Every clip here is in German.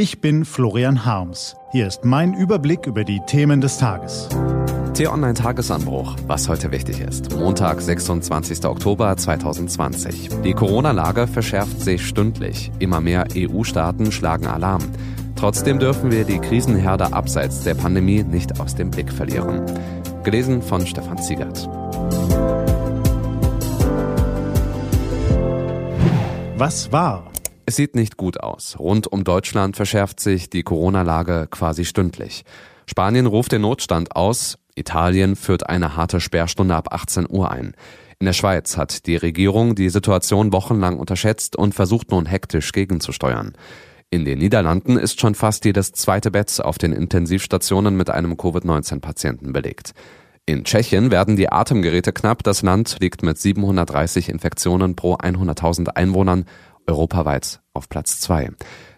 Ich bin Florian Harms. Hier ist mein Überblick über die Themen des Tages. T-Online Tagesanbruch, was heute wichtig ist. Montag, 26. Oktober 2020. Die Corona-Lage verschärft sich stündlich. Immer mehr EU-Staaten schlagen Alarm. Trotzdem dürfen wir die Krisenherde abseits der Pandemie nicht aus dem Blick verlieren. Gelesen von Stefan Ziegert. Was war? Es sieht nicht gut aus. Rund um Deutschland verschärft sich die Corona-Lage quasi stündlich. Spanien ruft den Notstand aus. Italien führt eine harte Sperrstunde ab 18 Uhr ein. In der Schweiz hat die Regierung die Situation wochenlang unterschätzt und versucht nun hektisch gegenzusteuern. In den Niederlanden ist schon fast jedes zweite Bett auf den Intensivstationen mit einem Covid-19-Patienten belegt. In Tschechien werden die Atemgeräte knapp. Das Land liegt mit 730 Infektionen pro 100.000 Einwohnern europaweit auf Platz zwei.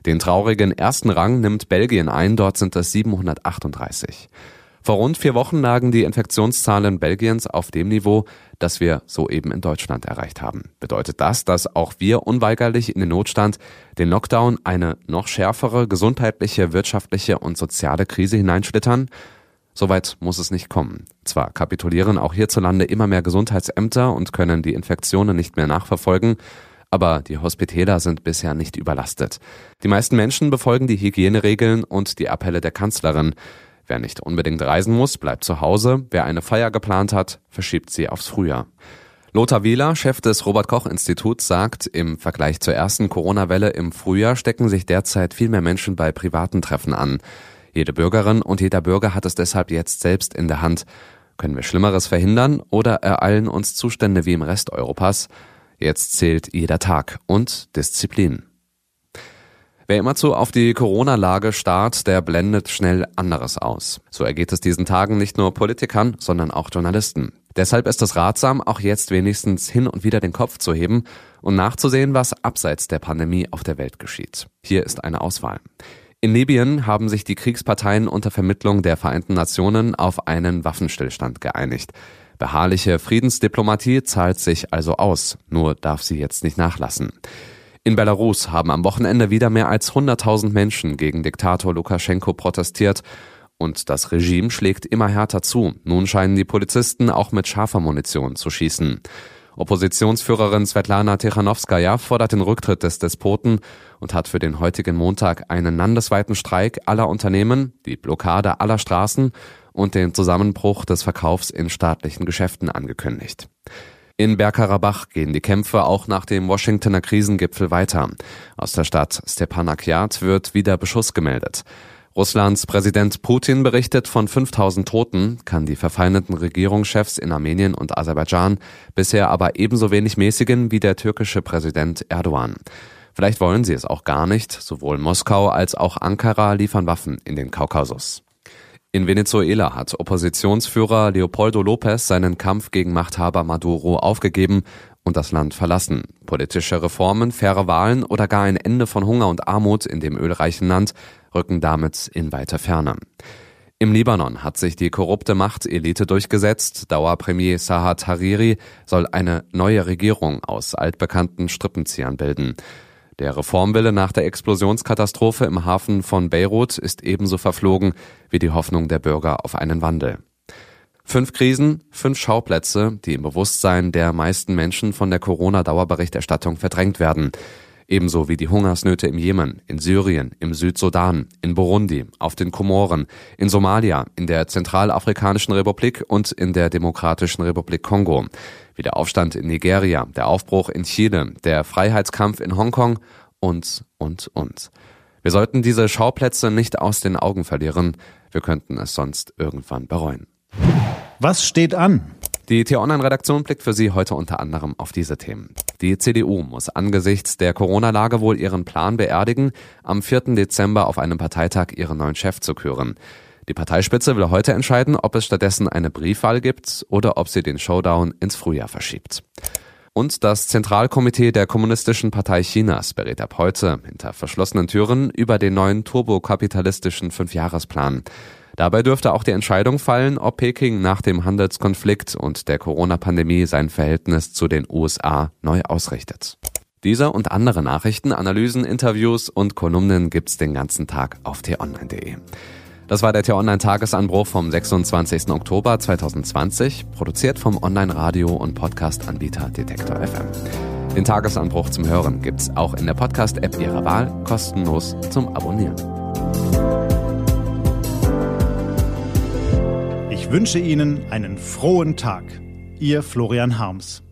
Den traurigen ersten Rang nimmt Belgien ein, dort sind es 738. Vor rund vier Wochen lagen die Infektionszahlen Belgiens auf dem Niveau, das wir soeben in Deutschland erreicht haben. Bedeutet das, dass auch wir unweigerlich in den Notstand, den Lockdown, eine noch schärfere gesundheitliche, wirtschaftliche und soziale Krise hineinschlittern? Soweit muss es nicht kommen. Zwar kapitulieren auch hierzulande immer mehr Gesundheitsämter und können die Infektionen nicht mehr nachverfolgen, aber die Hospitäler sind bisher nicht überlastet. Die meisten Menschen befolgen die Hygieneregeln und die Appelle der Kanzlerin. Wer nicht unbedingt reisen muss, bleibt zu Hause. Wer eine Feier geplant hat, verschiebt sie aufs Frühjahr. Lothar Wieler, Chef des Robert Koch Instituts, sagt, im Vergleich zur ersten Corona-Welle im Frühjahr stecken sich derzeit viel mehr Menschen bei privaten Treffen an. Jede Bürgerin und jeder Bürger hat es deshalb jetzt selbst in der Hand. Können wir Schlimmeres verhindern oder ereilen uns Zustände wie im Rest Europas? Jetzt zählt jeder Tag und Disziplin. Wer immerzu auf die Corona-Lage starrt, der blendet schnell anderes aus. So ergeht es diesen Tagen nicht nur Politikern, sondern auch Journalisten. Deshalb ist es ratsam, auch jetzt wenigstens hin und wieder den Kopf zu heben und nachzusehen, was abseits der Pandemie auf der Welt geschieht. Hier ist eine Auswahl. In Libyen haben sich die Kriegsparteien unter Vermittlung der Vereinten Nationen auf einen Waffenstillstand geeinigt. Beharrliche Friedensdiplomatie zahlt sich also aus, nur darf sie jetzt nicht nachlassen. In Belarus haben am Wochenende wieder mehr als 100.000 Menschen gegen Diktator Lukaschenko protestiert und das Regime schlägt immer härter zu. Nun scheinen die Polizisten auch mit scharfer Munition zu schießen. Oppositionsführerin Svetlana Tichanowskaja fordert den Rücktritt des Despoten und hat für den heutigen Montag einen landesweiten Streik aller Unternehmen, die Blockade aller Straßen und den Zusammenbruch des Verkaufs in staatlichen Geschäften angekündigt. In Bergkarabach gehen die Kämpfe auch nach dem Washingtoner Krisengipfel weiter. Aus der Stadt Stepanakyat wird wieder Beschuss gemeldet. Russlands Präsident Putin berichtet von 5000 Toten, kann die verfeindeten Regierungschefs in Armenien und Aserbaidschan bisher aber ebenso wenig mäßigen wie der türkische Präsident Erdogan. Vielleicht wollen sie es auch gar nicht. Sowohl Moskau als auch Ankara liefern Waffen in den Kaukasus. In Venezuela hat Oppositionsführer Leopoldo López seinen Kampf gegen Machthaber Maduro aufgegeben und das Land verlassen. Politische Reformen, faire Wahlen oder gar ein Ende von Hunger und Armut in dem ölreichen Land rücken damit in weiter Ferne. Im Libanon hat sich die korrupte Machtelite durchgesetzt. Dauerpremier Sahat Hariri soll eine neue Regierung aus altbekannten Strippenziehern bilden. Der Reformwille nach der Explosionskatastrophe im Hafen von Beirut ist ebenso verflogen wie die Hoffnung der Bürger auf einen Wandel. Fünf Krisen, fünf Schauplätze, die im Bewusstsein der meisten Menschen von der Corona-Dauerberichterstattung verdrängt werden. Ebenso wie die Hungersnöte im Jemen, in Syrien, im Südsudan, in Burundi, auf den Komoren, in Somalia, in der Zentralafrikanischen Republik und in der Demokratischen Republik Kongo wie der Aufstand in Nigeria, der Aufbruch in Chile, der Freiheitskampf in Hongkong und, und, und. Wir sollten diese Schauplätze nicht aus den Augen verlieren, wir könnten es sonst irgendwann bereuen. Was steht an? Die T-Online-Redaktion blickt für Sie heute unter anderem auf diese Themen. Die CDU muss angesichts der Corona-Lage wohl ihren Plan beerdigen, am 4. Dezember auf einem Parteitag ihren neuen Chef zu küren. Die Parteispitze will heute entscheiden, ob es stattdessen eine Briefwahl gibt oder ob sie den Showdown ins Frühjahr verschiebt. Und das Zentralkomitee der Kommunistischen Partei Chinas berät ab heute hinter verschlossenen Türen über den neuen turbokapitalistischen Fünfjahresplan. Dabei dürfte auch die Entscheidung fallen, ob Peking nach dem Handelskonflikt und der Corona-Pandemie sein Verhältnis zu den USA neu ausrichtet. Diese und andere Nachrichten, Analysen, Interviews und Kolumnen gibt's den ganzen Tag auf t-online.de. Das war der T-Online-Tagesanbruch vom 26. Oktober 2020, produziert vom Online-Radio- und Podcast-Anbieter Detektor FM. Den Tagesanbruch zum Hören gibt's auch in der Podcast-App Ihrer Wahl, kostenlos zum Abonnieren. Ich wünsche Ihnen einen frohen Tag. Ihr Florian Harms.